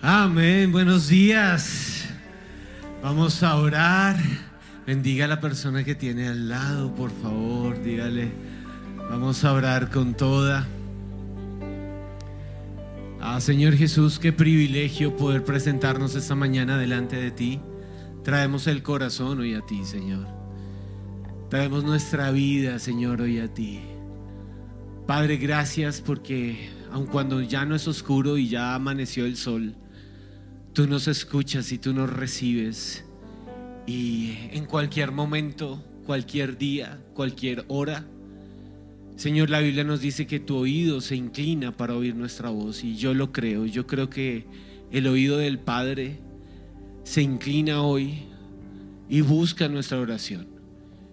Amén, buenos días. Vamos a orar. Bendiga a la persona que tiene al lado, por favor, dígale. Vamos a orar con toda. Ah, Señor Jesús, qué privilegio poder presentarnos esta mañana delante de ti. Traemos el corazón hoy a ti, Señor. Traemos nuestra vida, Señor, hoy a ti. Padre, gracias porque aun cuando ya no es oscuro y ya amaneció el sol, Tú nos escuchas y tú nos recibes. Y en cualquier momento, cualquier día, cualquier hora, Señor, la Biblia nos dice que tu oído se inclina para oír nuestra voz. Y yo lo creo. Yo creo que el oído del Padre se inclina hoy y busca nuestra oración.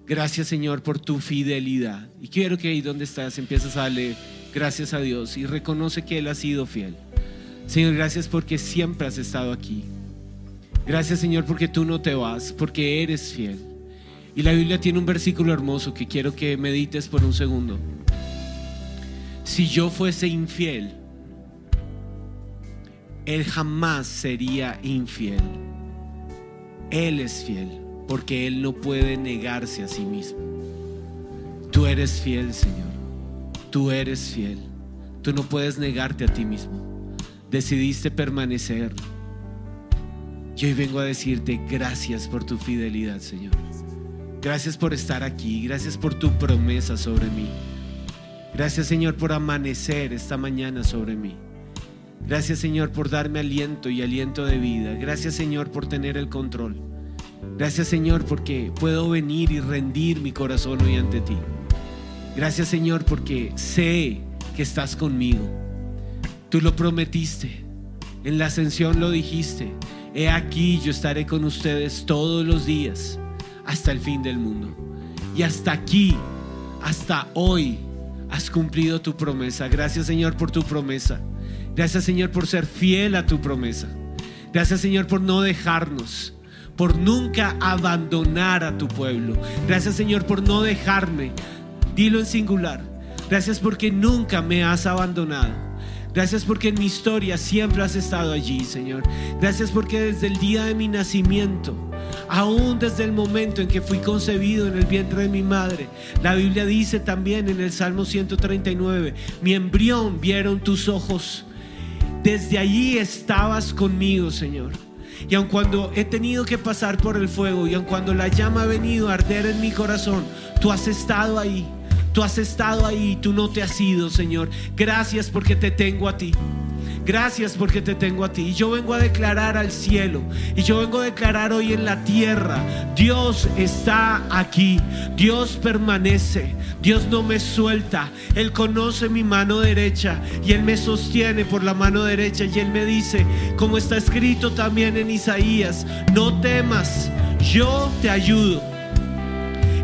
Gracias Señor por tu fidelidad. Y quiero que ahí donde estás empieces a darle gracias a Dios y reconoce que Él ha sido fiel. Señor, gracias porque siempre has estado aquí. Gracias, Señor, porque tú no te vas, porque eres fiel. Y la Biblia tiene un versículo hermoso que quiero que medites por un segundo. Si yo fuese infiel, Él jamás sería infiel. Él es fiel, porque Él no puede negarse a sí mismo. Tú eres fiel, Señor. Tú eres fiel. Tú no puedes negarte a ti mismo decidiste permanecer. Y hoy vengo a decirte gracias por tu fidelidad, Señor. Gracias por estar aquí. Gracias por tu promesa sobre mí. Gracias, Señor, por amanecer esta mañana sobre mí. Gracias, Señor, por darme aliento y aliento de vida. Gracias, Señor, por tener el control. Gracias, Señor, porque puedo venir y rendir mi corazón hoy ante ti. Gracias, Señor, porque sé que estás conmigo. Tú lo prometiste. En la ascensión lo dijiste. He aquí yo estaré con ustedes todos los días hasta el fin del mundo. Y hasta aquí, hasta hoy, has cumplido tu promesa. Gracias Señor por tu promesa. Gracias Señor por ser fiel a tu promesa. Gracias Señor por no dejarnos, por nunca abandonar a tu pueblo. Gracias Señor por no dejarme. Dilo en singular. Gracias porque nunca me has abandonado. Gracias porque en mi historia siempre has estado allí, Señor. Gracias porque desde el día de mi nacimiento, aún desde el momento en que fui concebido en el vientre de mi madre, la Biblia dice también en el Salmo 139, mi embrión vieron tus ojos. Desde allí estabas conmigo, Señor. Y aun cuando he tenido que pasar por el fuego y aun cuando la llama ha venido a arder en mi corazón, tú has estado ahí. Tú has estado ahí, tú no te has ido, Señor. Gracias porque te tengo a ti. Gracias porque te tengo a ti. Y yo vengo a declarar al cielo. Y yo vengo a declarar hoy en la tierra. Dios está aquí. Dios permanece. Dios no me suelta. Él conoce mi mano derecha. Y Él me sostiene por la mano derecha. Y Él me dice, como está escrito también en Isaías, no temas. Yo te ayudo.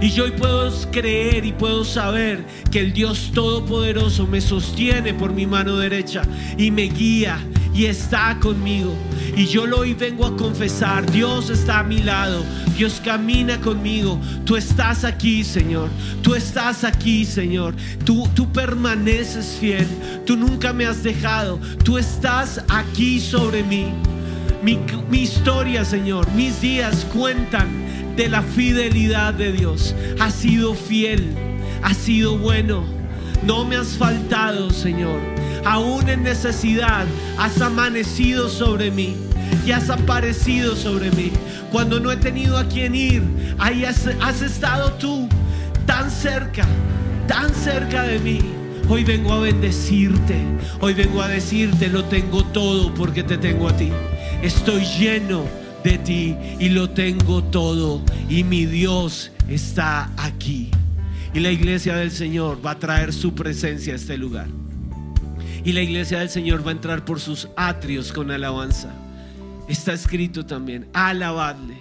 Y yo hoy puedo creer y puedo saber que el Dios Todopoderoso me sostiene por mi mano derecha y me guía y está conmigo. Y yo lo hoy vengo a confesar, Dios está a mi lado, Dios camina conmigo, tú estás aquí, Señor, tú estás aquí, Señor, tú, tú permaneces fiel, tú nunca me has dejado, tú estás aquí sobre mí. Mi, mi historia, Señor, mis días cuentan de la fidelidad de Dios. Has sido fiel, has sido bueno. No me has faltado, Señor. Aún en necesidad has amanecido sobre mí y has aparecido sobre mí. Cuando no he tenido a quien ir, ahí has, has estado tú tan cerca, tan cerca de mí. Hoy vengo a bendecirte, hoy vengo a decirte, lo tengo todo porque te tengo a ti. Estoy lleno de ti y lo tengo todo y mi Dios está aquí. Y la iglesia del Señor va a traer su presencia a este lugar. Y la iglesia del Señor va a entrar por sus atrios con alabanza. Está escrito también, alabadle,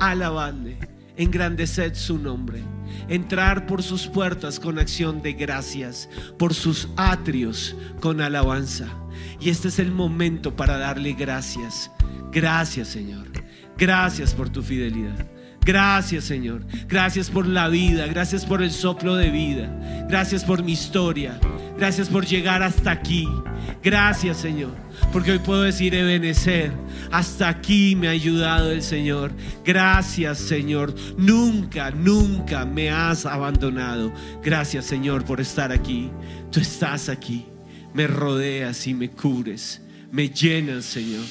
alabadle, engrandeced su nombre. Entrar por sus puertas con acción de gracias, por sus atrios con alabanza. Y este es el momento para darle gracias. Gracias Señor. Gracias por tu fidelidad. Gracias Señor. Gracias por la vida. Gracias por el soplo de vida. Gracias por mi historia. Gracias por llegar hasta aquí. Gracias Señor. Porque hoy puedo decir, Ebenecer, hasta aquí me ha ayudado el Señor. Gracias Señor. Nunca, nunca me has abandonado. Gracias Señor por estar aquí. Tú estás aquí. Me rodeas y me cubres. Me llenas Señor.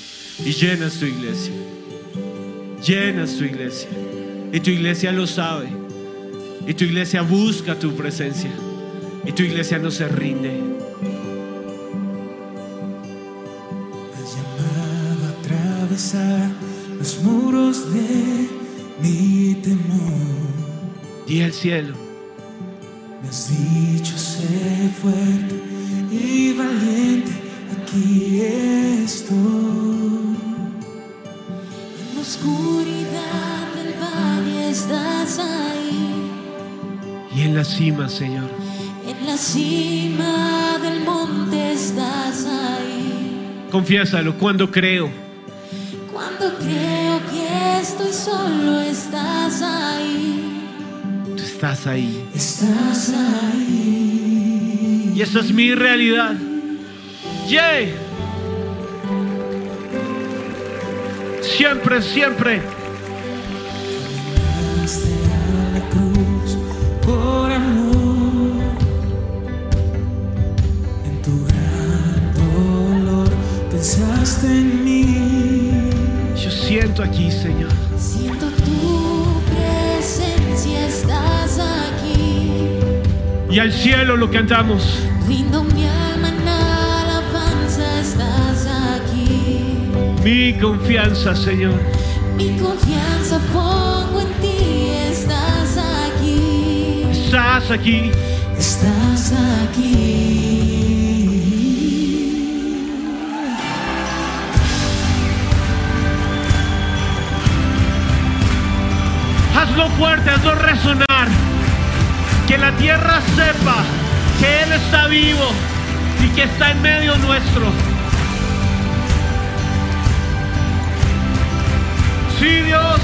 Y llenas tu iglesia. Llenas tu iglesia. Y tu iglesia lo sabe. Y tu iglesia busca tu presencia. Y tu iglesia no se rinde. has llamado a atravesar los muros de mi temor. Y el cielo. Me has dicho sé fuerte cima, Señor. en la cima del monte estás ahí. Confiésalo cuando creo. Cuando creo que estoy solo estás ahí, Tú estás ahí. Estás ahí. Y esa es mi realidad. Yay. Siempre, siempre. Y al cielo lo cantamos. Rindo mi alma en alabanza, estás aquí. Mi confianza, Señor. Mi confianza pongo en ti, estás aquí. Estás aquí. Estás aquí. Hazlo fuerte, hazlo resonar. La tierra sepa que Él está vivo y que está en medio nuestro. Sí, Dios,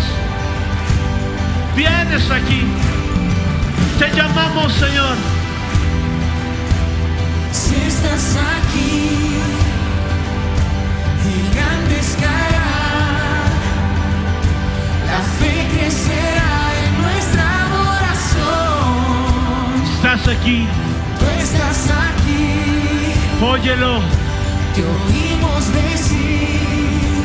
vienes aquí. Te llamamos, Señor. Si estás aquí, gigantes caerán, la fe crecerá Estás aquí. Tú estás aquí, Óyelo. te oímos decir,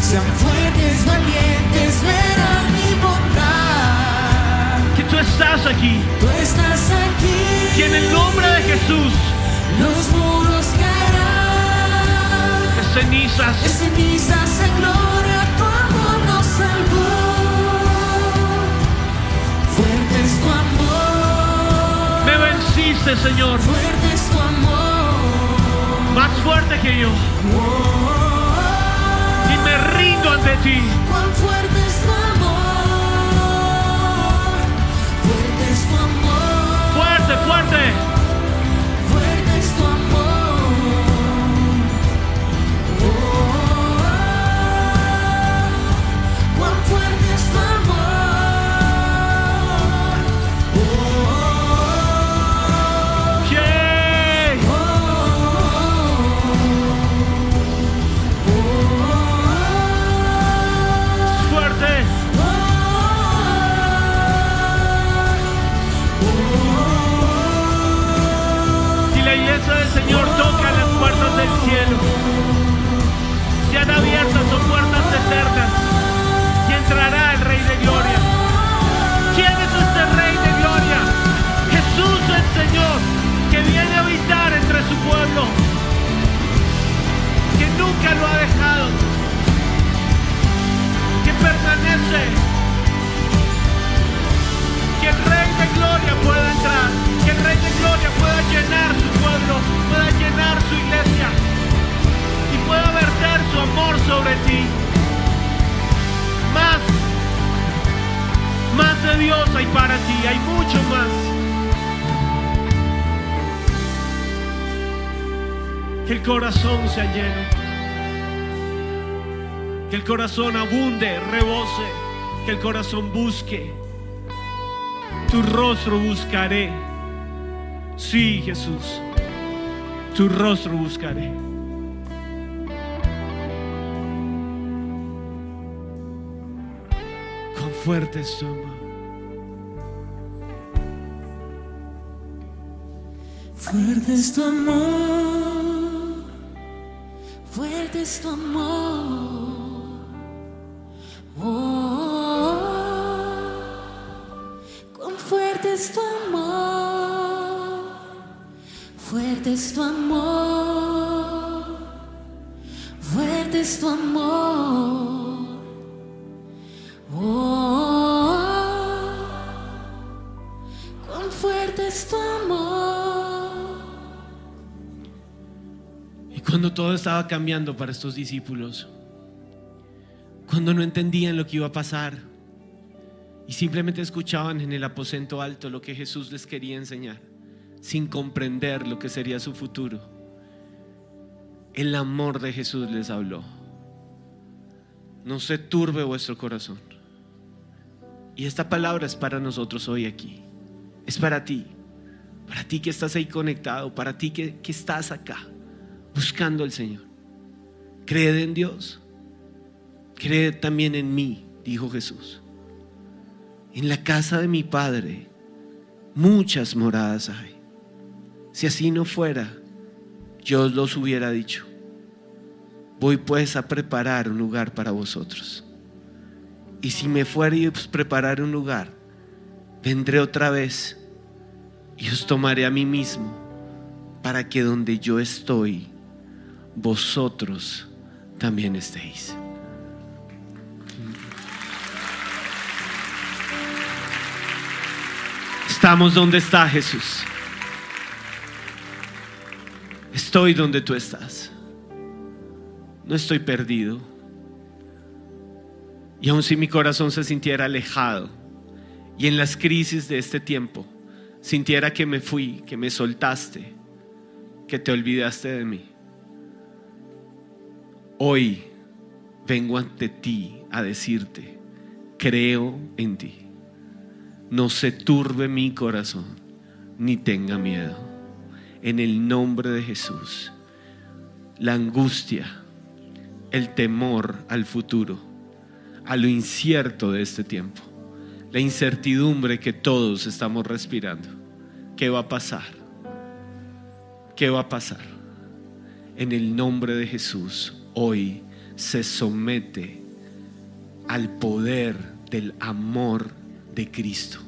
sean fuertes, valientes, verán mi bondad. Que tú estás aquí. Tú estás aquí, Que en el nombre de Jesús, los muros caerán. de cenizas, De cenizas en gloria venciste, Señor. fuerte es tu amor. Más fuerte que yo. Y me rindo ante ti. Cuán fuerte es tu amor, fuerte es tu amor, Fuerte, fuerte. fuerte del cielo. Se han abierto sus puertas eternas y entrará el Rey de Gloria. ¿Quién es este Rey de Gloria? Jesús el Señor, que viene a habitar entre su pueblo, que nunca lo ha dejado, que permanece, que el Rey de Gloria pueda entrar, que el Rey de Gloria pueda llenar su pueblo, pueda llenar su iglesia amor sobre ti. Más, más de Dios hay para ti, hay mucho más. Que el corazón sea lleno. Que el corazón abunde, rebose. Que el corazón busque. Tu rostro buscaré. Sí, Jesús. Tu rostro buscaré. Cuán fuerte es tu amor. Fuerte es tu amor, Fuerte es tu amor. Oh, cuán fuerte es tu amor. Fuerte es tu amor. Fuerte es tu amor. Oh, Y cuando todo estaba cambiando para estos discípulos, cuando no entendían lo que iba a pasar y simplemente escuchaban en el aposento alto lo que Jesús les quería enseñar, sin comprender lo que sería su futuro, el amor de Jesús les habló. No se turbe vuestro corazón. Y esta palabra es para nosotros hoy aquí. Es para ti. Para ti que estás ahí conectado. Para ti que, que estás acá buscando al Señor. Cree en Dios. Cree también en mí, dijo Jesús. En la casa de mi Padre muchas moradas hay. Si así no fuera, yo os los hubiera dicho. Voy pues a preparar un lugar para vosotros. Y si me fuera a preparar un lugar, vendré otra vez y os tomaré a mí mismo para que donde yo estoy, vosotros también estéis. Estamos donde está Jesús. Estoy donde tú estás. No estoy perdido. Y aun si mi corazón se sintiera alejado y en las crisis de este tiempo sintiera que me fui, que me soltaste, que te olvidaste de mí. Hoy vengo ante ti a decirte, creo en ti. No se turbe mi corazón, ni tenga miedo. En el nombre de Jesús, la angustia, el temor al futuro, a lo incierto de este tiempo, la incertidumbre que todos estamos respirando. ¿Qué va a pasar? ¿Qué va a pasar? En el nombre de Jesús, hoy se somete al poder del amor de Cristo.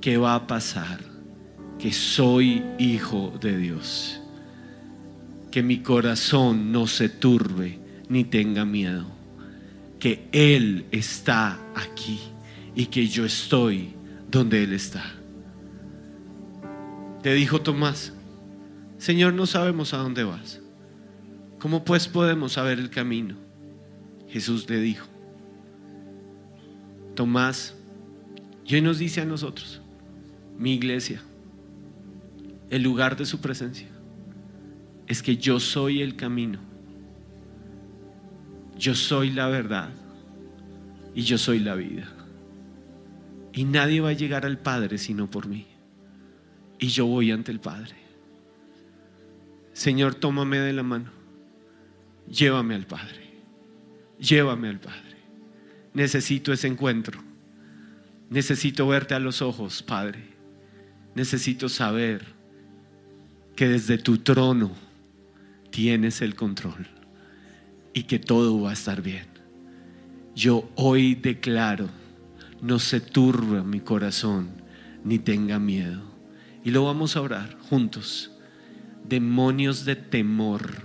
¿Qué va a pasar? Que soy hijo de Dios. Que mi corazón no se turbe ni tenga miedo. Que Él está aquí y que yo estoy donde Él está. Te dijo Tomás, Señor, no sabemos a dónde vas. ¿Cómo pues podemos saber el camino? Jesús le dijo, Tomás, y hoy nos dice a nosotros, mi iglesia, el lugar de su presencia, es que yo soy el camino, yo soy la verdad y yo soy la vida. Y nadie va a llegar al Padre sino por mí. Y yo voy ante el Padre. Señor, tómame de la mano. Llévame al Padre. Llévame al Padre. Necesito ese encuentro. Necesito verte a los ojos, Padre. Necesito saber que desde tu trono tienes el control y que todo va a estar bien. Yo hoy declaro, no se turbe mi corazón ni tenga miedo. Y lo vamos a orar juntos. Demonios de temor,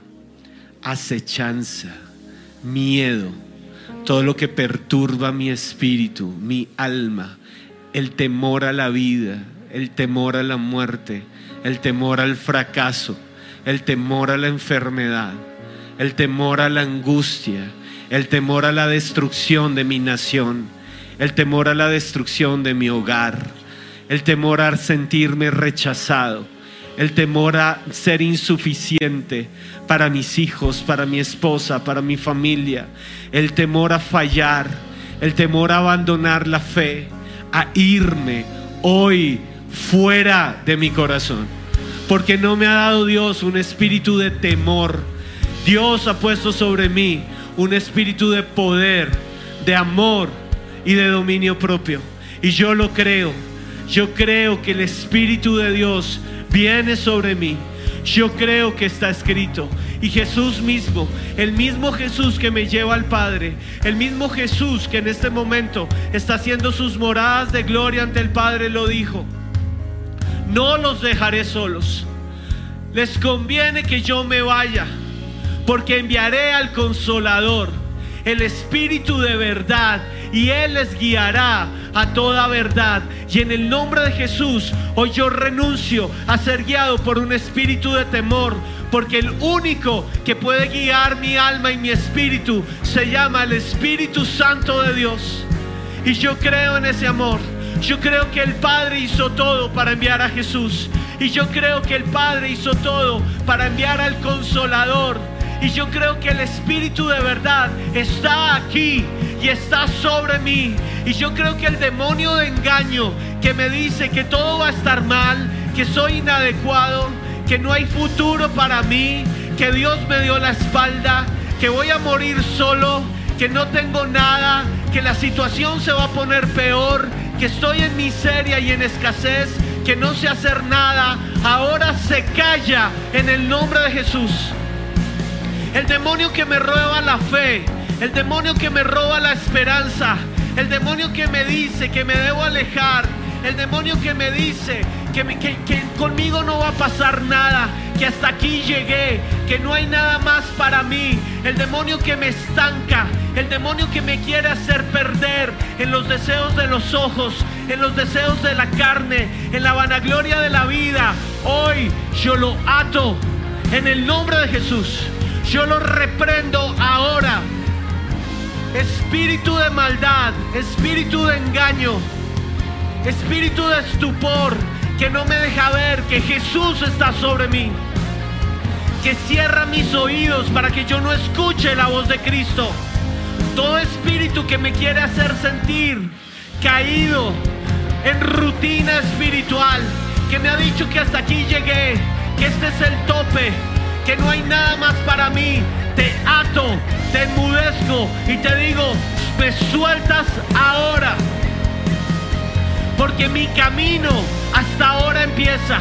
acechanza, miedo, todo lo que perturba mi espíritu, mi alma, el temor a la vida, el temor a la muerte, el temor al fracaso, el temor a la enfermedad, el temor a la angustia, el temor a la destrucción de mi nación. el temor a la destrucción de mi hogar, el temor a sentirme rechazado, el temor a ser insuficiente para mis hijos, para mi esposa, para mi familia, el temor a fallar, el temor a abandonar la fe, a irme hoy fuera de mi corazón. Porque no me ha dado Dios un espíritu de temor. Dios ha puesto sobre mí un espíritu de poder, de amor y de dominio propio. Y yo lo creo. Yo creo que el Espíritu de Dios viene sobre mí. Yo creo que está escrito. Y Jesús mismo, el mismo Jesús que me lleva al Padre, el mismo Jesús que en este momento está haciendo sus moradas de gloria ante el Padre, lo dijo. No los dejaré solos. Les conviene que yo me vaya, porque enviaré al consolador, el Espíritu de verdad, y Él les guiará a toda verdad. Y en el nombre de Jesús, hoy yo renuncio a ser guiado por un espíritu de temor, porque el único que puede guiar mi alma y mi espíritu se llama el Espíritu Santo de Dios. Y yo creo en ese amor. Yo creo que el Padre hizo todo para enviar a Jesús. Y yo creo que el Padre hizo todo para enviar al Consolador. Y yo creo que el Espíritu de verdad está aquí y está sobre mí. Y yo creo que el demonio de engaño que me dice que todo va a estar mal, que soy inadecuado, que no hay futuro para mí, que Dios me dio la espalda, que voy a morir solo, que no tengo nada, que la situación se va a poner peor, que estoy en miseria y en escasez, que no sé hacer nada, ahora se calla en el nombre de Jesús. El demonio que me roba la fe, el demonio que me roba la esperanza, el demonio que me dice que me debo alejar, el demonio que me dice que, conmigo no va a pasar nada, que hasta aquí llegué, que no hay nada más para mí, el demonio que me estanca, el demonio que me quiere hacer perder en los deseos de los ojos, en los deseos de la carne, en la vanagloria de la vida. Hoy yo lo ato en el nombre de Jesús. Yo lo reprendo ahora. Espíritu de maldad, espíritu de engaño, espíritu de estupor que no me deja ver que Jesús está sobre mí. Que cierra mis oídos para que yo no escuche la voz de Cristo. Todo espíritu que me quiere hacer sentir caído en rutina espiritual, que me ha dicho que hasta aquí llegué, que este es el tope, que no hay nada más para mí, te ato, te enmudezco y te digo, me sueltas ahora, porque mi camino hasta ahora empieza,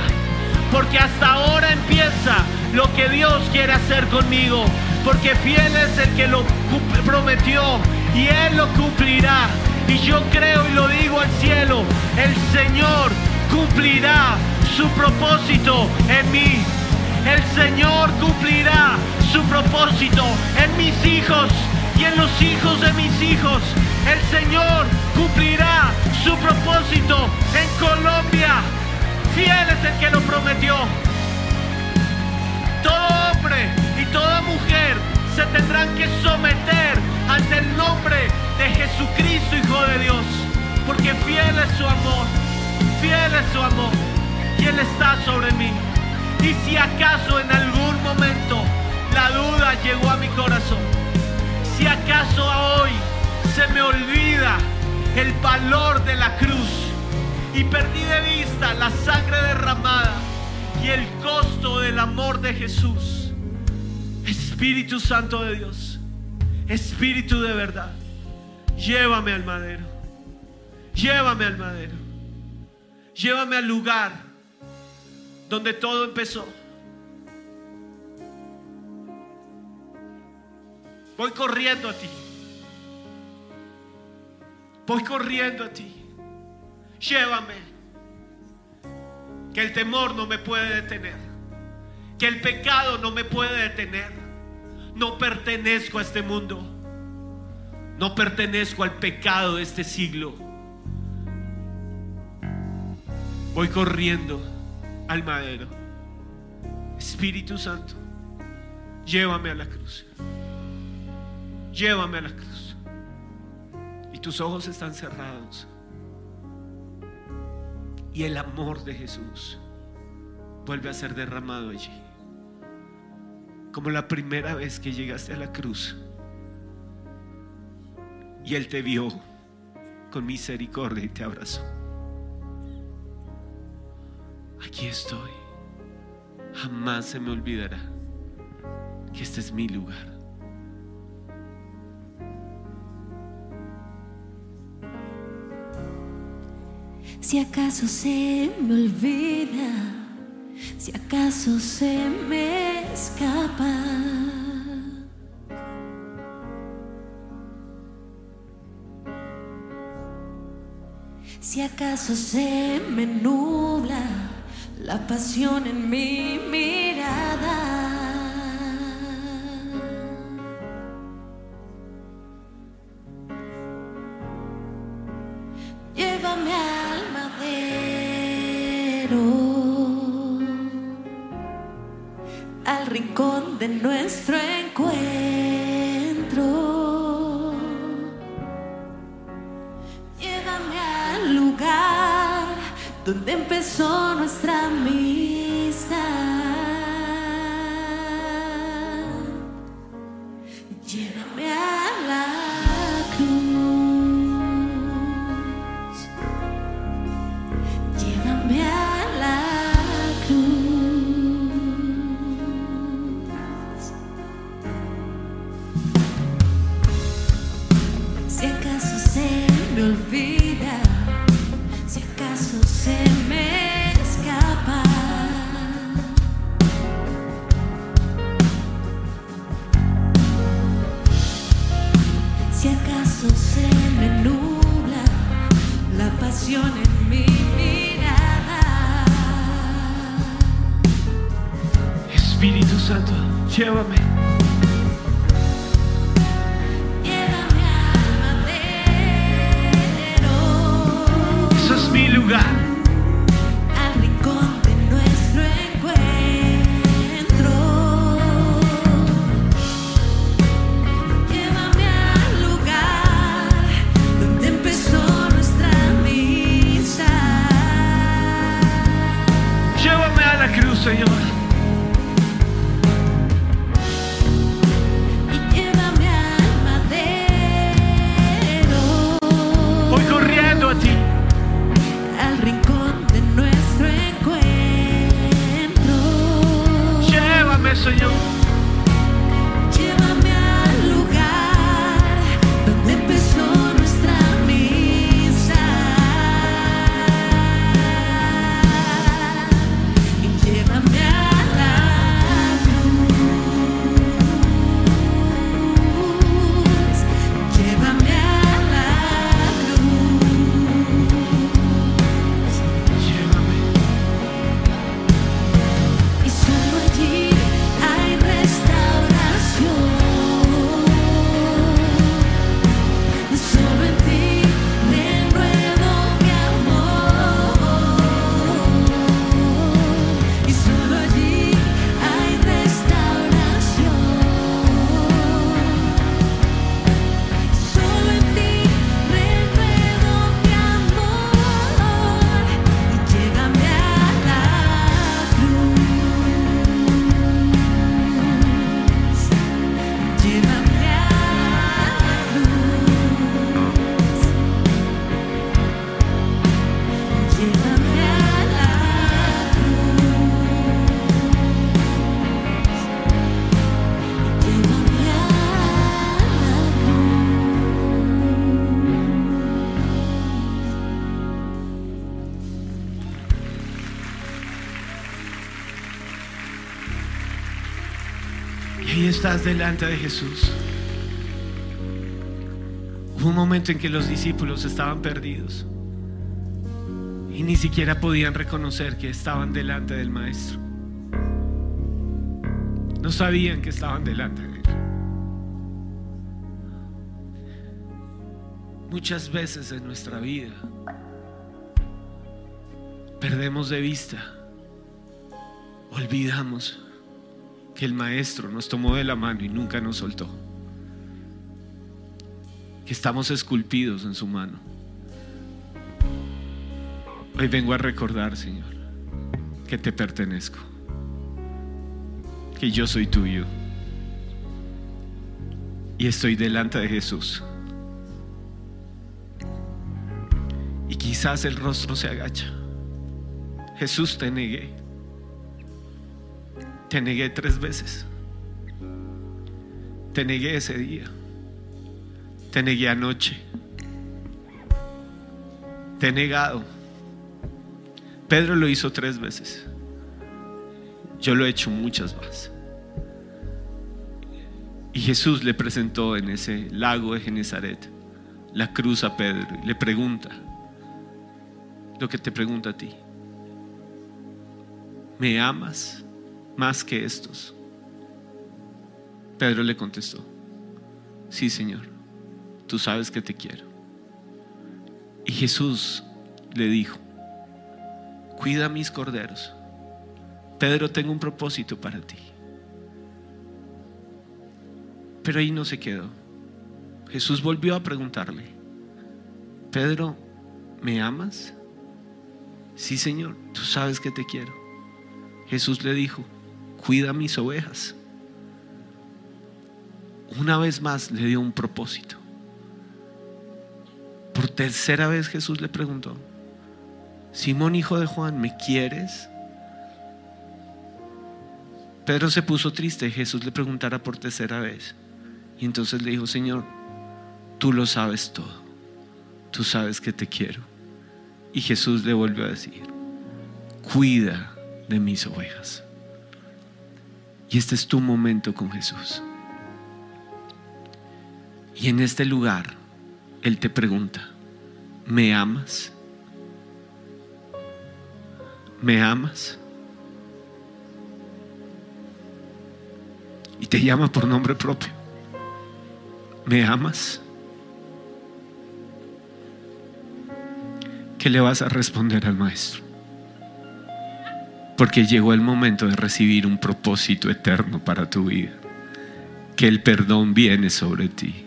porque hasta ahora empieza lo que Dios quiere hacer conmigo, porque fiel es el que lo prometió y Él lo cumplirá. Y yo creo y lo digo al cielo, el Señor cumplirá su propósito en mí. El Señor cumplirá su propósito en mis hijos y en los hijos de mis hijos. El Señor cumplirá su propósito en Colombia. Fiel es el que lo prometió. Todo hombre y toda mujer se tendrán que someter ante el nombre de Jesucristo, Hijo de Dios. Porque fiel es su amor, fiel es su amor. Y Él está sobre mí. Y si acaso en algún momento la duda llegó a mi corazón, si acaso hoy se me olvida el valor de la cruz y perdí de vista la sangre derramada y el costo del amor de Jesús, Espíritu Santo de Dios, Espíritu de verdad, llévame al madero, llévame al madero, llévame al lugar donde todo empezó. Voy corriendo a ti. Voy corriendo a ti. Llévame. Que el temor no me puede detener. Que el pecado no me puede detener. No pertenezco a este mundo. No pertenezco al pecado de este siglo. Voy corriendo al madero. Espíritu Santo, llévame a la cruz. Llévame a la cruz. Y tus ojos están cerrados y el amor de Jesús vuelve a ser derramado allí. Como la primera vez que llegaste a la cruz y Él te vio con misericordia y te abrazó. Aquí estoy. Jamás se me olvidará que este es mi lugar. Si acaso se me olvida, si acaso se me escapa. Si acaso se me nubla la pasión en mi mirada. Llévame al madero, al rincón de nuestro delante de Jesús. Hubo un momento en que los discípulos estaban perdidos y ni siquiera podían reconocer que estaban delante del Maestro. No sabían que estaban delante de Él. Muchas veces en nuestra vida perdemos de vista, olvidamos que el Maestro nos tomó de la mano y nunca nos soltó. que estamos esculpidos en su mano. Hoy vengo a recordar, Señor, que te pertenezco, que yo soy tuyo y estoy delante de Jesús. Y quizás el rostro se agacha. Jesús, te negué. Te negué tres veces. Te negué ese día. Te negué anoche. Te he negado. Pedro lo hizo tres veces. Yo lo he hecho muchas más. Y Jesús le presentó en ese lago de Genezaret la cruz a Pedro y le pregunta lo que te pregunta a ti. ¿Me amas más que estos? Pedro le contestó, sí Señor, tú sabes que te quiero. Y Jesús le dijo, cuida mis corderos. Pedro, tengo un propósito para ti. Pero ahí no se quedó. Jesús volvió a preguntarle, Pedro, ¿me amas? Sí, Señor, tú sabes que te quiero. Jesús le dijo, cuida mis ovejas. Una vez más le dio un propósito. Por tercera vez Jesús le preguntó, Simón hijo de Juan, ¿me quieres? Pedro se puso triste Jesús le preguntara por tercera vez. Y entonces le dijo, Señor, tú lo sabes todo. Tú sabes que te quiero. Y Jesús le volvió a decir, cuida de mis ovejas. Y este es tu momento con Jesús. Y en este lugar, Él te pregunta, ¿me amas? ¿Me amas? Y te llama por nombre propio. ¿Me amas? ¿Qué le vas a responder al maestro? Porque llegó el momento de recibir un propósito eterno para tu vida. Que el perdón viene sobre ti.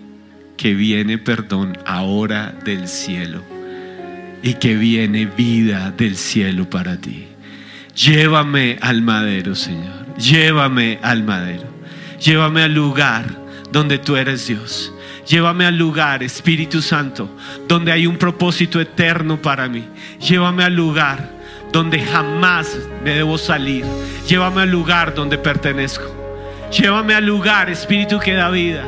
Que viene perdón ahora del cielo. Y que viene vida del cielo para ti. Llévame al madero, Señor. Llévame al madero. Llévame al lugar donde tú eres Dios. Llévame al lugar, Espíritu Santo, donde hay un propósito eterno para mí. Llévame al lugar donde jamás me debo salir. Llévame al lugar donde pertenezco. Llévame al lugar, Espíritu que da vida,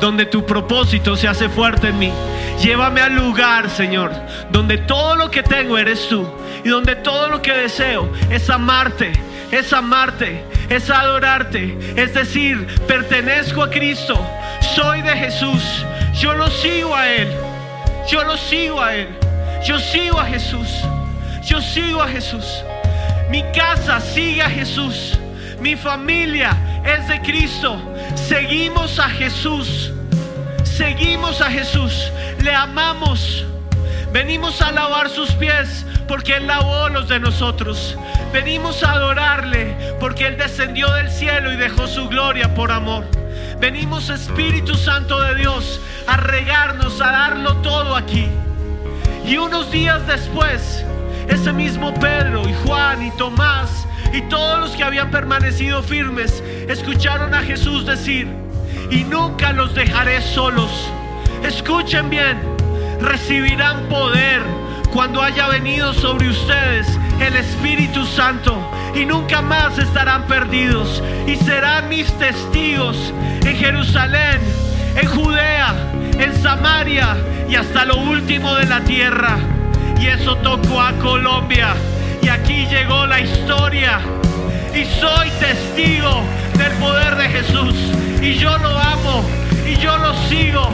donde tu propósito se hace fuerte en mí. Llévame al lugar, Señor, donde todo lo que tengo eres tú y donde todo lo que deseo es amarte, es amarte, es adorarte, es decir, pertenezco a Cristo, soy de Jesús, yo lo sigo a Él, yo lo sigo a Él, yo sigo a Jesús, yo sigo a Jesús, mi casa sigue a Jesús, mi familia es de Cristo, seguimos a Jesús, seguimos a Jesús, le amamos. Venimos a lavar sus pies porque Él lavó los de nosotros. Venimos a adorarle porque Él descendió del cielo y dejó su gloria por amor. Venimos Espíritu Santo de Dios a regarnos, a darlo todo aquí. Y unos días después, ese mismo Pedro y Juan y Tomás y todos los que habían permanecido firmes escucharon a Jesús decir, y nunca los dejaré solos. Escuchen bien, recibirán poder cuando haya venido sobre ustedes el Espíritu Santo y nunca más estarán perdidos y serán mis testigos en Jerusalén, en Judea, en Samaria y hasta lo último de la tierra. Y eso tocó a Colombia. Y aquí llegó la historia. Y soy testigo del poder de Jesús. Y yo lo amo. Y yo lo sigo.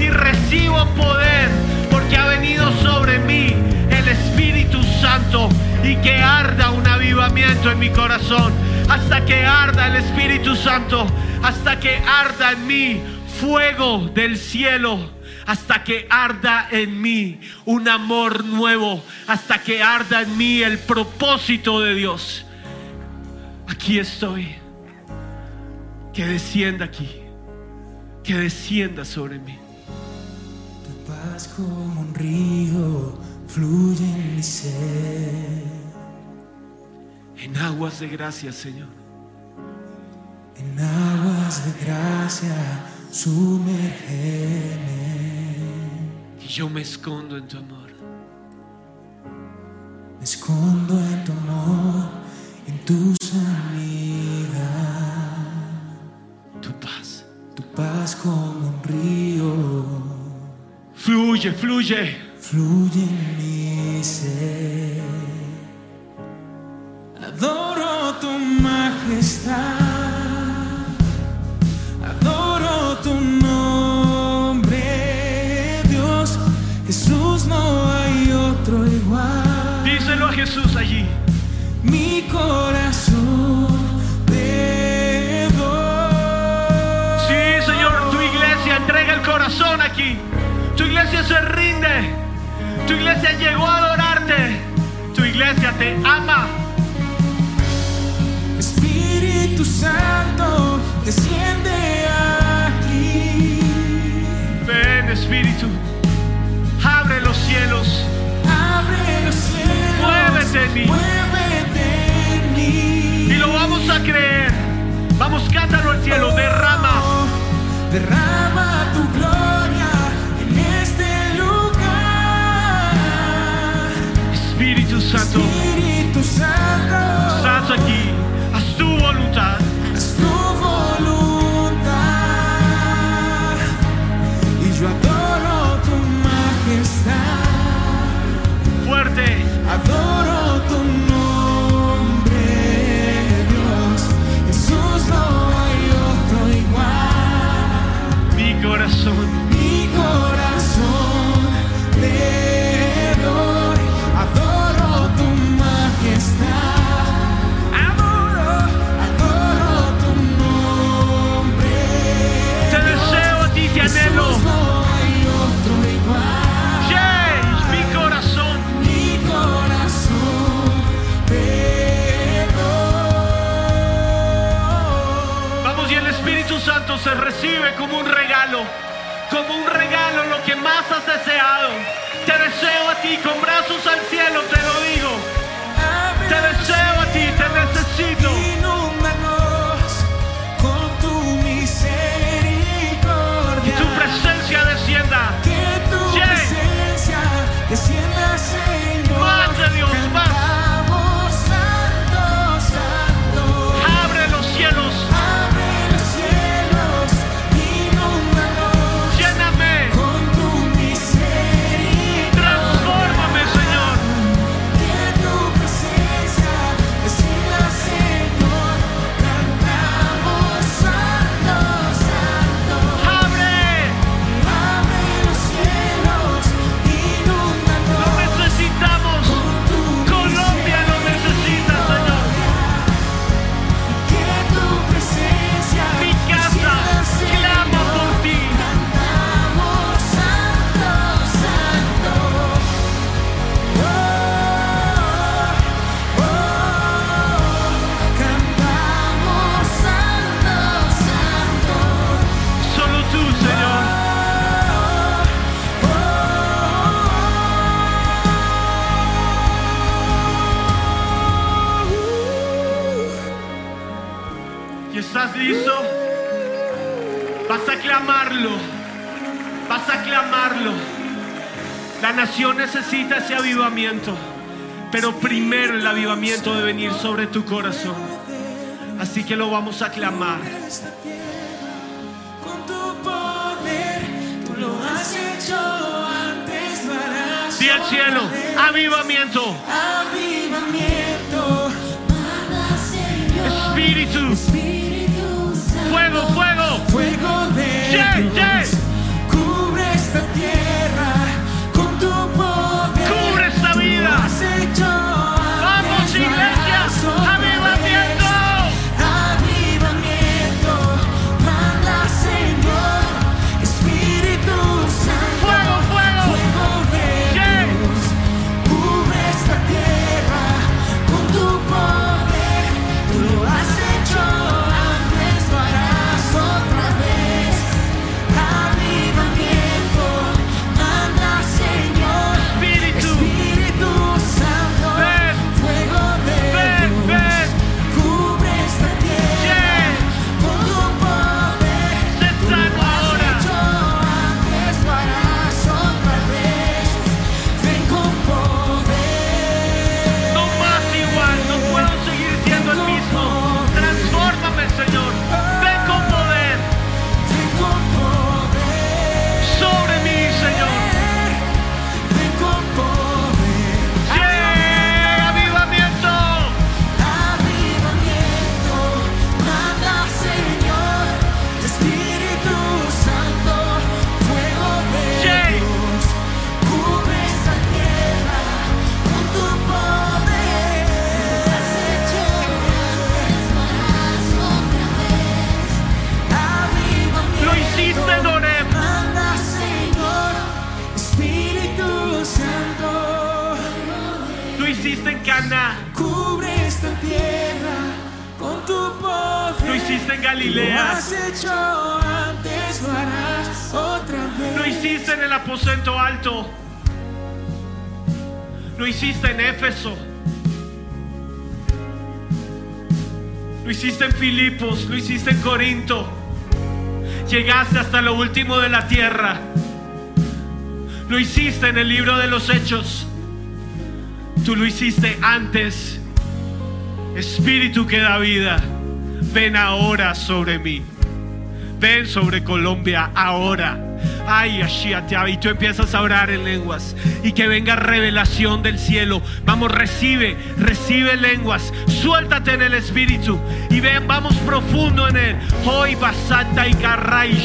Y recibo poder porque ha venido sobre mí el Espíritu Santo. Y que arda un avivamiento en mi corazón. Hasta que arda el Espíritu Santo, hasta que arda en mí fuego del cielo. Hasta que arda en mí un amor nuevo, hasta que arda en mí el propósito de Dios. Aquí estoy. Que descienda aquí, que descienda sobre mí. paz como un río fluye en mi ser. En aguas de gracia, Señor. En aguas de gracia sumérgeme. Y yo me escondo en tu amor. Me escondo en tu amor, en tu sanidad. Tu paz. Tu paz como un río Fluye, fluye. fluye en mi ser. Tu iglesia llegó a adorarte. Tu iglesia te ama. Espíritu Santo, desciende aquí. Ven, Espíritu. Abre los cielos. Abre los cielos. Muévete en mí. Muévete en mí. Y lo vamos a creer. Vamos, cántalo al cielo. Derrama. Derrama tu gloria Adoro como un regalo, como un regalo lo que más has deseado. Te deseo a ti con brazos al cielo, te lo digo. Te deseo a ti, te necesito. Nación necesita ese avivamiento. Pero primero el avivamiento debe venir sobre tu corazón. Así que lo vamos a clamar. con tu poder, tú lo has hecho antes, lo Di al cielo, avivamiento, avivamiento, espíritu, fuego, fuego. fuego de yeah. Cubre esta tierra con tu poder. Lo hiciste en Galilea. Lo has hecho antes, lo harás otra vez. Lo hiciste en el aposento alto. Lo hiciste en Éfeso. Lo hiciste en Filipos, lo hiciste en Corinto. Llegaste hasta lo último de la tierra. Lo hiciste en el libro de los hechos. Tú lo hiciste antes. Espíritu que da vida. Ven ahora sobre mí. Ven sobre Colombia ahora. Ay. Y tú empiezas a orar en lenguas. Y que venga revelación del cielo. Vamos, recibe, recibe lenguas. Suéltate en el Espíritu. Y ven, vamos profundo en él. Hoy basata y carray,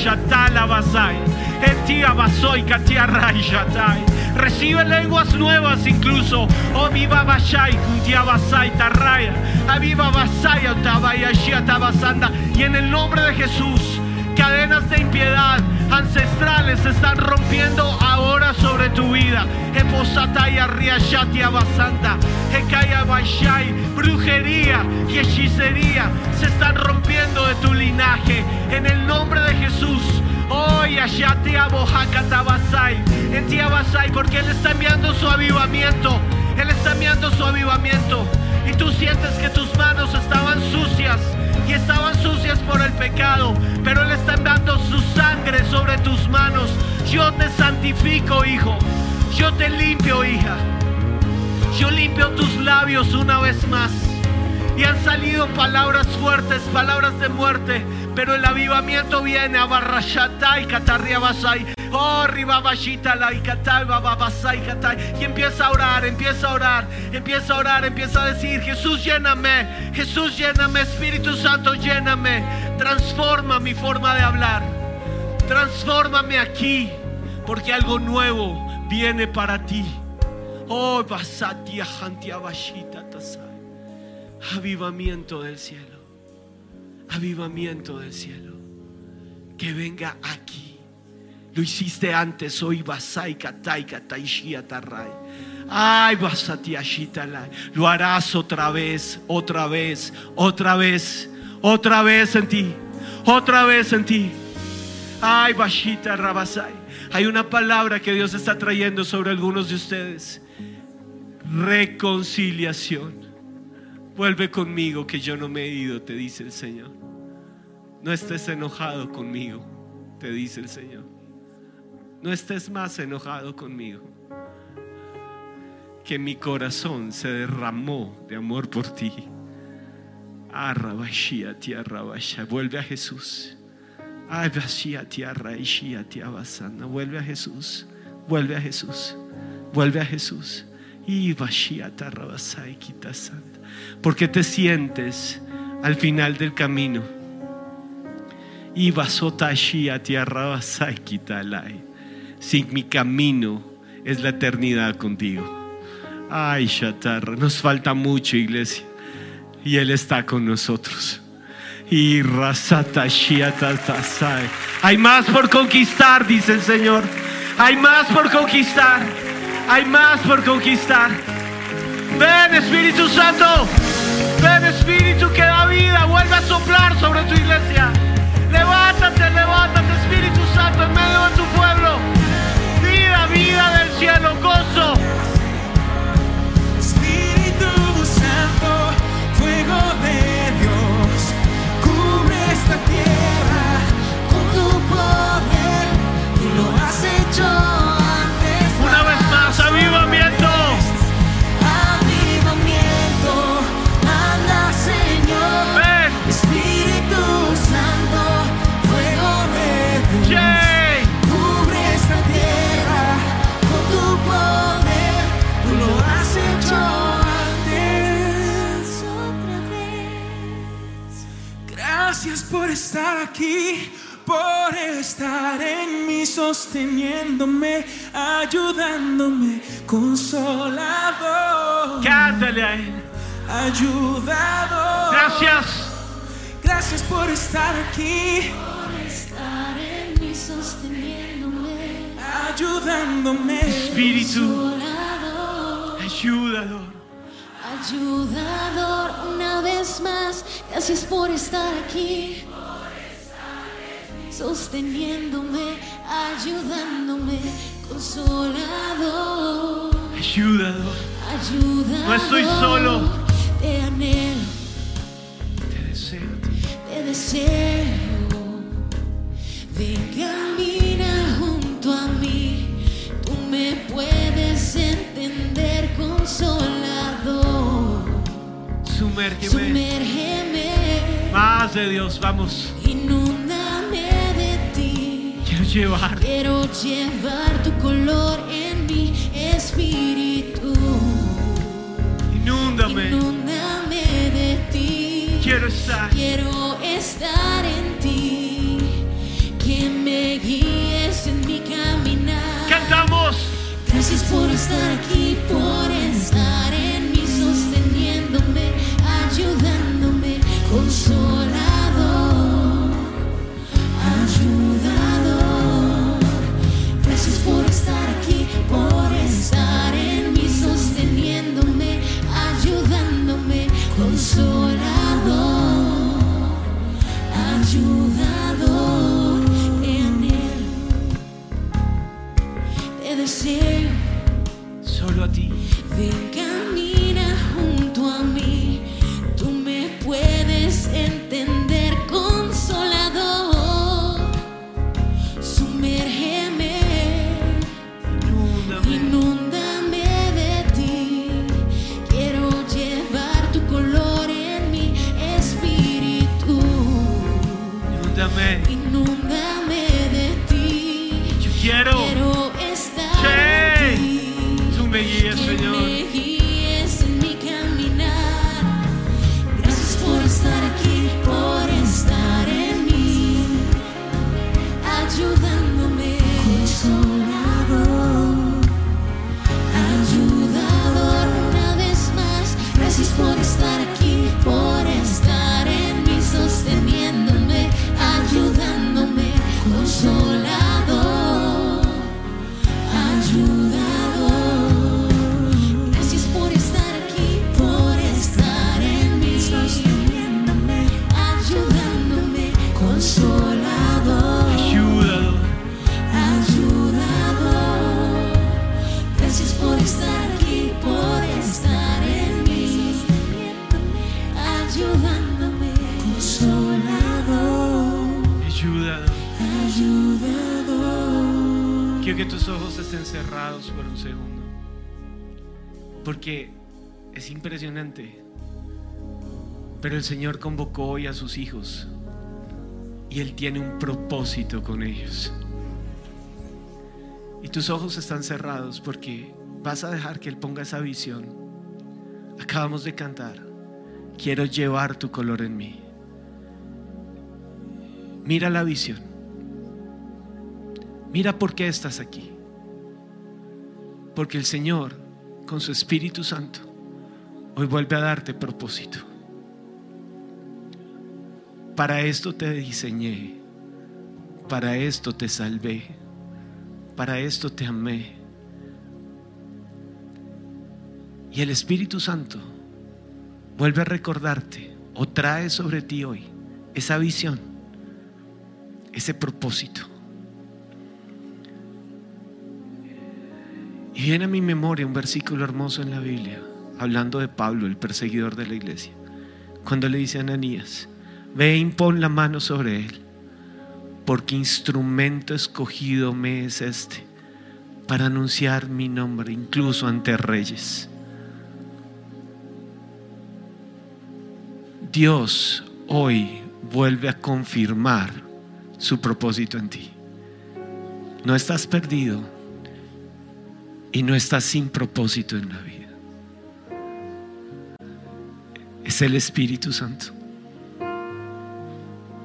basai. Etia basoy, katia ray, shatai. Recibe lenguas nuevas incluso. Oh, viva bashai, kuntia basai, tarraya. Aviva basai, otabaya, shiata basanda. Y en el nombre de Jesús cadenas de impiedad ancestrales se están rompiendo ahora sobre tu vida. Eposataya riashatia basanta, Hekaya brujería y hechicería se están rompiendo de tu linaje en el nombre de Jesús. Hoy en ti porque Él está enviando su avivamiento. Él está enviando su avivamiento. Y tú sientes que tus manos estaban sucias y estaban sucias por el pecado, pero Él está enviando su sangre sobre tus manos. Yo te santifico, hijo. Yo te limpio, hija. Yo limpio tus labios una vez más. Y han salido palabras fuertes, palabras de muerte. Pero el avivamiento viene a Barrashatai, Katarriabasai. Oh, Ribabashita, la Ikatai, Bababasai, Katai. Y empieza a orar, empieza a orar, empieza a orar, empieza a decir: Jesús, lléname, Jesús, lléname, Espíritu Santo, lléname. Transforma mi forma de hablar. Transfórmame aquí, porque algo nuevo viene para ti. Oh, Basatia, Tasai. Avivamiento del cielo. Avivamiento del cielo. Que venga aquí. Lo hiciste antes, hoy Basai Katai Katai Shia Tarai. Ay, Basati Ashitalai. Lo harás otra vez, otra vez, otra vez, otra vez en ti, otra vez en ti. Ay, Bashita Rabasai. Hay una palabra que Dios está trayendo sobre algunos de ustedes. Reconciliación. Vuelve conmigo que yo no me he ido, te dice el Señor. No estés enojado conmigo, te dice el Señor. No estés más enojado conmigo. Que mi corazón se derramó de amor por ti. Arrabashia, tiarrabasha. Vuelve a Jesús. Ay, bashia, tiarraishia, tiabasana. Vuelve a Jesús. Vuelve a Jesús. Vuelve a Jesús. Y bashia, tarrabasai, kitasanta. Porque te sientes al final del camino. Y basotashia, tiarrabasai, kitalai. Si mi camino es la eternidad contigo. Ay, Shatarra, nos falta mucho, iglesia. Y Él está con nosotros. Y. Hay más por conquistar, dice el Señor. Hay más por conquistar. Hay más por conquistar. Ven, Espíritu Santo. Ven, Espíritu que aquí, por estar en mí, sosteniéndome, ayudándome, consolador, Cántale a Él. ayudador. Gracias. Gracias por estar aquí, Por estar en mí sosteniéndome. ayudándome. Espíritu, Consolador, ayúdalo. Ayudador, una vez más, gracias por estar aquí. Sosteniéndome, ayudándome, consolador. Ayúdalo. Ayudador. No estoy solo. Te anhelo, Te deseo. te deseo. Ven, camina junto a mí. Tú me puedes entender, consolador. Sumérgeme. Sumérgeme, Más de Dios, vamos. Llevar. Quiero llevar tu color en mi espíritu. Inúndame. Inúndame de ti. Quiero estar. Quiero estar en ti. Que me guíes en mi caminar. Cantamos. Gracias por estar aquí, por estar Porque es impresionante. Pero el Señor convocó hoy a sus hijos. Y Él tiene un propósito con ellos. Y tus ojos están cerrados porque vas a dejar que Él ponga esa visión. Acabamos de cantar. Quiero llevar tu color en mí. Mira la visión. Mira por qué estás aquí. Porque el Señor, con su Espíritu Santo, hoy vuelve a darte propósito. Para esto te diseñé, para esto te salvé, para esto te amé. Y el Espíritu Santo vuelve a recordarte o trae sobre ti hoy esa visión, ese propósito. Y viene a mi memoria un versículo hermoso en la Biblia, hablando de Pablo, el perseguidor de la iglesia, cuando le dice a Ananías, ve e impon la mano sobre él, porque instrumento escogido me es este, para anunciar mi nombre incluso ante reyes. Dios hoy vuelve a confirmar su propósito en ti. No estás perdido y no estás sin propósito en la vida. Es el Espíritu Santo.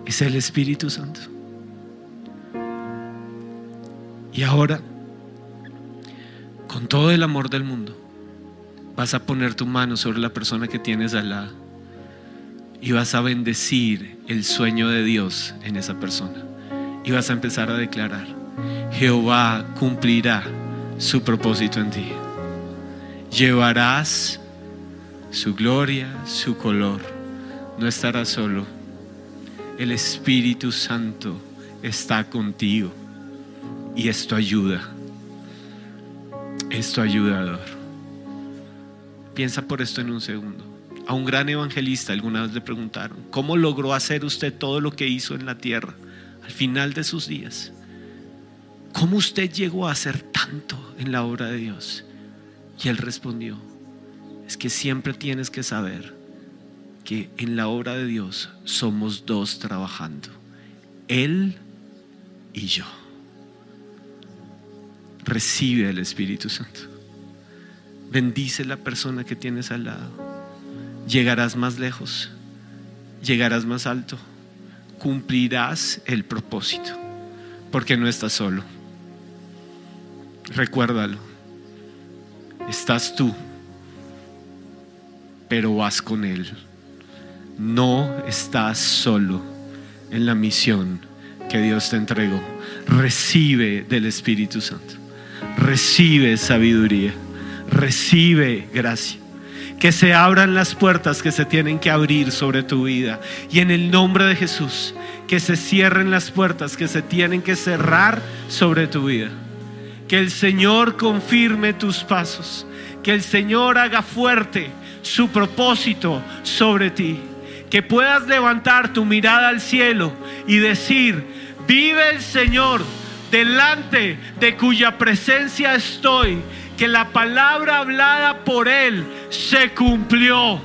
Es el Espíritu Santo. Y ahora, con todo el amor del mundo, vas a poner tu mano sobre la persona que tienes al lado y vas a bendecir el sueño de Dios en esa persona. Y vas a empezar a declarar, Jehová cumplirá su propósito en ti. Llevarás su gloria, su color. No estarás solo. El Espíritu Santo está contigo y esto ayuda. Esto ayudador. Piensa por esto en un segundo. A un gran evangelista alguna vez le preguntaron, ¿cómo logró hacer usted todo lo que hizo en la tierra al final de sus días? ¿Cómo usted llegó a hacer tanto en la obra de Dios? Y él respondió, es que siempre tienes que saber que en la obra de Dios somos dos trabajando, Él y yo. Recibe el Espíritu Santo. Bendice la persona que tienes al lado. Llegarás más lejos, llegarás más alto, cumplirás el propósito, porque no estás solo. Recuérdalo, estás tú, pero vas con Él. No estás solo en la misión que Dios te entregó. Recibe del Espíritu Santo. Recibe sabiduría. Recibe gracia. Que se abran las puertas que se tienen que abrir sobre tu vida. Y en el nombre de Jesús, que se cierren las puertas que se tienen que cerrar sobre tu vida. Que el Señor confirme tus pasos. Que el Señor haga fuerte su propósito sobre ti. Que puedas levantar tu mirada al cielo y decir, vive el Señor delante de cuya presencia estoy, que la palabra hablada por Él se cumplió.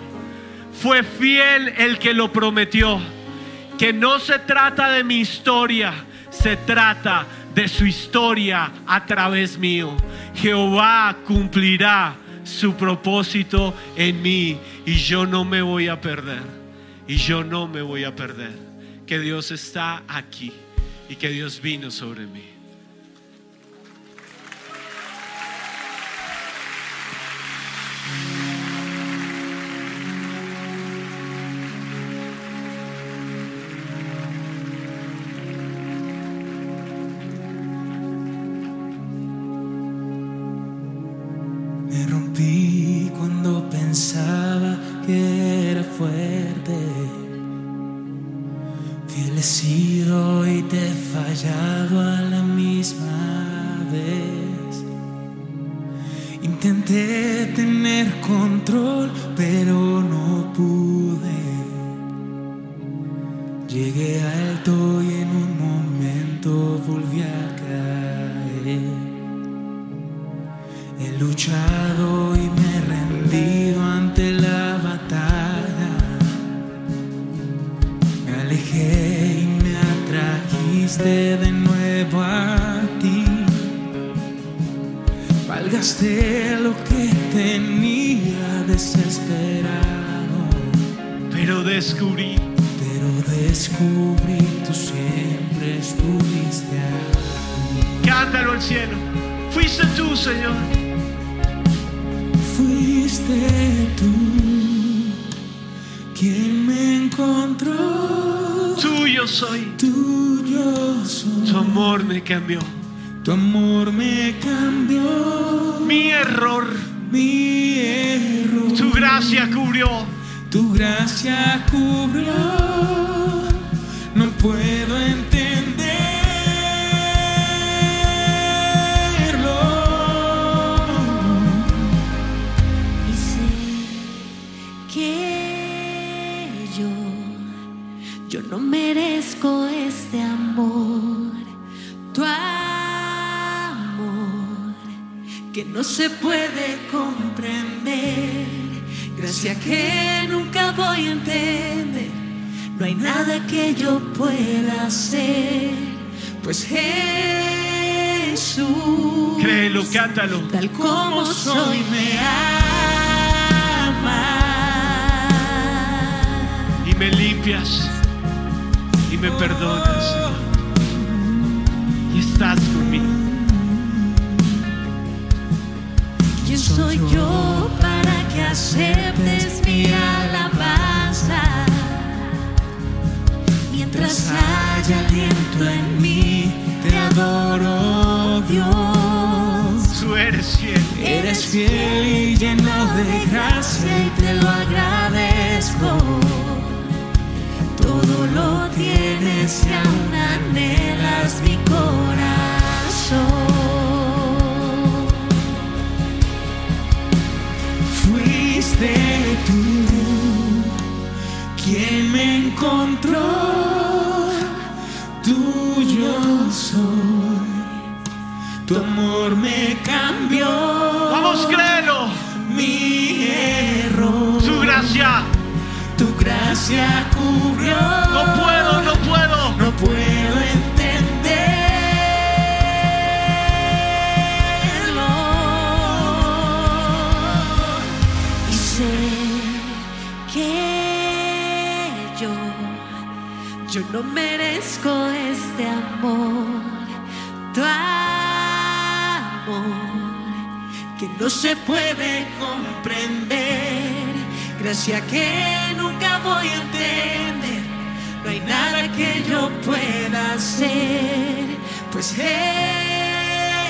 Fue fiel el que lo prometió. Que no se trata de mi historia, se trata de su historia a través mío. Jehová cumplirá su propósito en mí y yo no me voy a perder. Y yo no me voy a perder. Que Dios está aquí y que Dios vino sobre mí. Descubrí tú siempre estuviste ahí. Cántalo al cielo. Fuiste tú, Señor. Fuiste tú quien me encontró. Tuyo soy. Tuyo soy. Tu amor me cambió. Tu amor me cambió. Mi error, Mi error. tu gracia cubrió. Tu gracia cubrió. Puedo entenderlo. Y sé que yo, yo no merezco este amor, tu amor, que no se puede comprender. Gracia que nunca voy a entender. No hay nada que yo pueda hacer, Pues Jesús, Créelo, cántalo. tal como soy, me ama. Y me limpias. Y me perdonas. Señor. Y estás conmigo. ¿Quién soy yo para que aceptes mi alabanza? Mientras haya aliento en mí, te adoro, Dios. Tú eres fiel. Eres fiel y lleno de gracia y te lo agradezco. Todo lo tienes y aún anhelas mi corazón. Fuiste tú quien me encontró, soy. Tu amor me cambió. Vamos, créelo. Mi error. Su gracia. Tu gracia cubrió. No puedo, no puedo. No puedo yo no merezco este amor. Tu amor que no se puede comprender. Gracia que nunca voy a entender. No hay nada que yo pueda hacer. Pues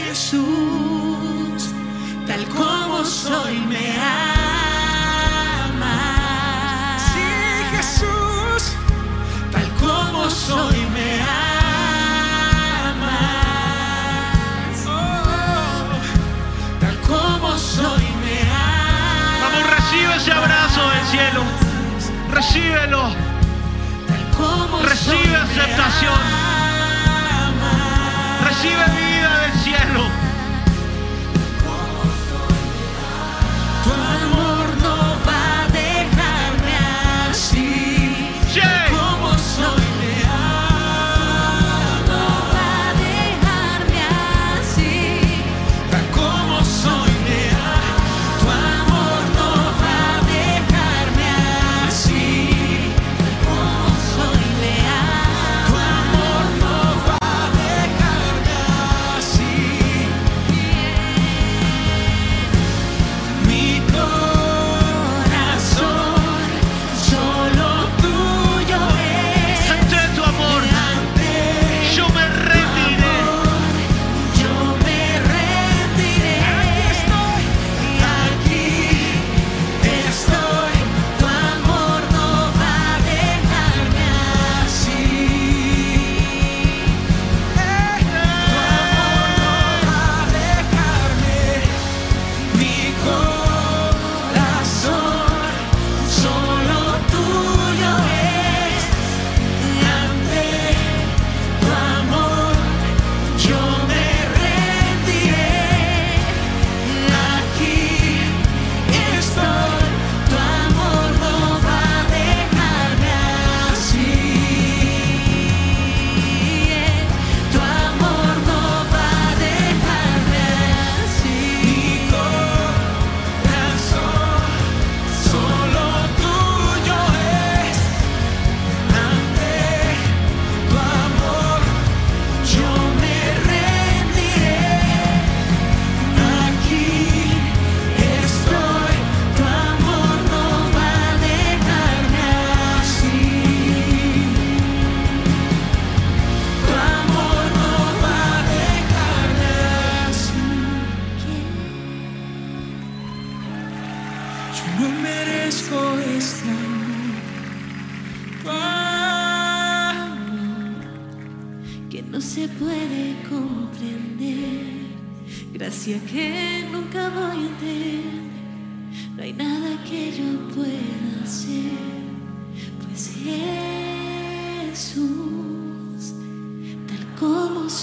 Jesús, tal como soy, me ama. Como soy, me amas. Oh, tal como soy, me amas. Vamos, recibe ese abrazo del cielo. Recíbelo. Tal como Recibe soy, me aceptación. amas. Recibe vida del cielo.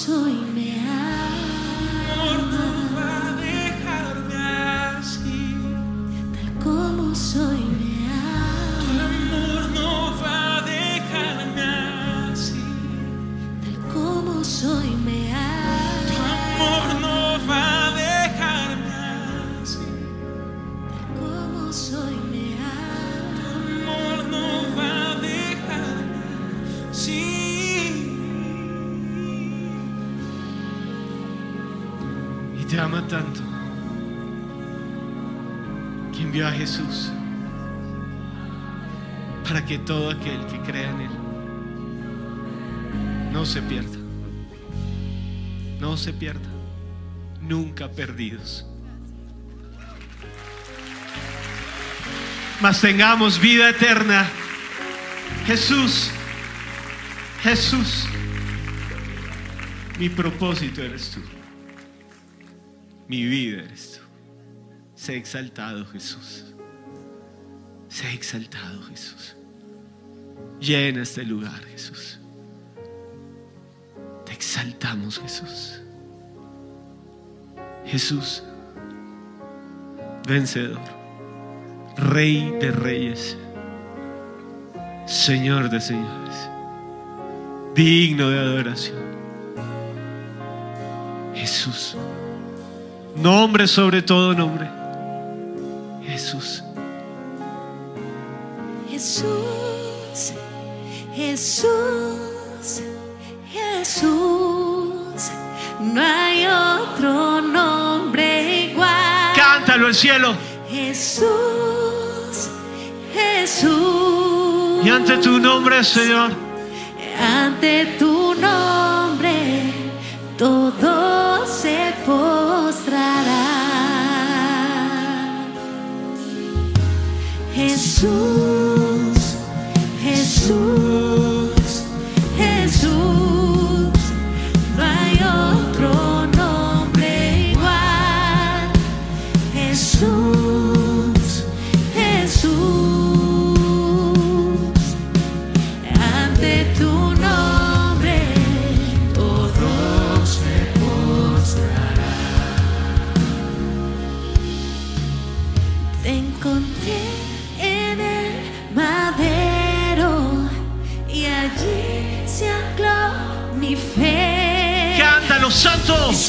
Soy, se pierda. No se pierda. Nunca perdidos. mas tengamos vida eterna. Jesús, Jesús, mi propósito eres tú. Mi vida eres tú. Sé exaltado, Jesús. Sé exaltado, Jesús. Llena este lugar, Jesús. Exaltamos, Jesús. Jesús, vencedor, Rey de reyes, Señor de señores, digno de adoración. Jesús, nombre sobre todo nombre. Jesús, Jesús, Jesús, Jesús. No hay otro nombre igual. cántalo el cielo. Jesús, Jesús. Y ante tu nombre, Señor, Ante tu nombre todo se postrará. Jesús,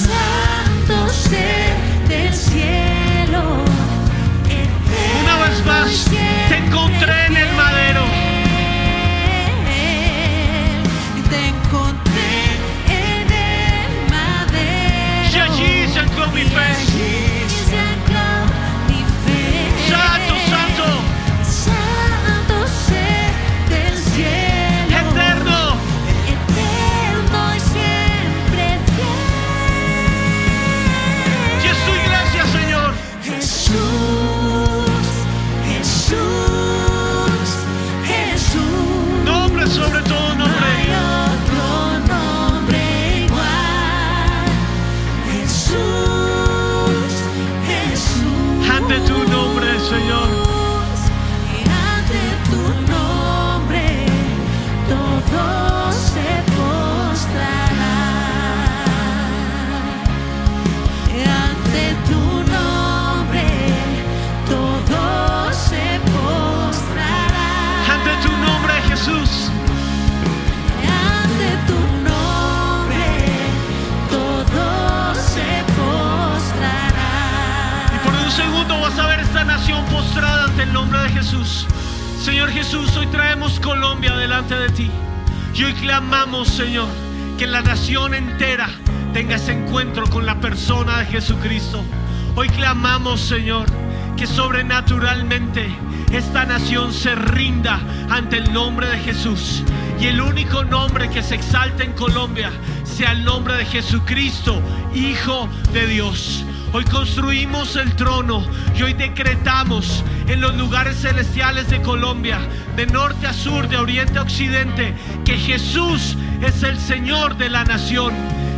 Santo. Santo Señor Jesús, hoy traemos Colombia delante de ti. Y hoy clamamos, Señor, que la nación entera tenga ese encuentro con la persona de Jesucristo. Hoy clamamos, Señor, que sobrenaturalmente esta nación se rinda ante el nombre de Jesús. Y el único nombre que se exalte en Colombia sea el nombre de Jesucristo, Hijo de Dios. Hoy construimos el trono y hoy decretamos en los lugares celestiales de Colombia, de norte a sur, de oriente a occidente, que Jesús es el Señor de la nación,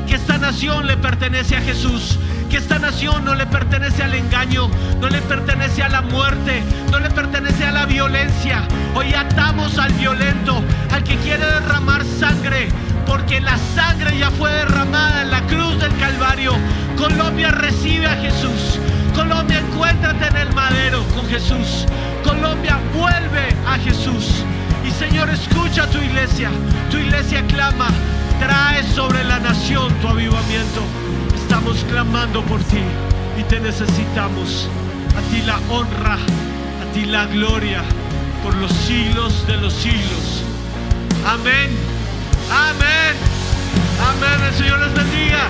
que esta nación le pertenece a Jesús, que esta nación no le pertenece al engaño, no le pertenece a la muerte, no le pertenece a la violencia. Hoy atamos al violento, al que quiere derramar sangre, porque la sangre ya fue derramada en la cruz del Calvario. Colombia recibe a Jesús. Colombia, encuéntrate en el madero con Jesús. Colombia, vuelve a Jesús. Y Señor, escucha a tu iglesia. Tu iglesia clama. Trae sobre la nación tu avivamiento. Estamos clamando por ti y te necesitamos. A ti la honra, a ti la gloria por los siglos de los siglos. Amén. Amén. Amén. El Señor les bendiga.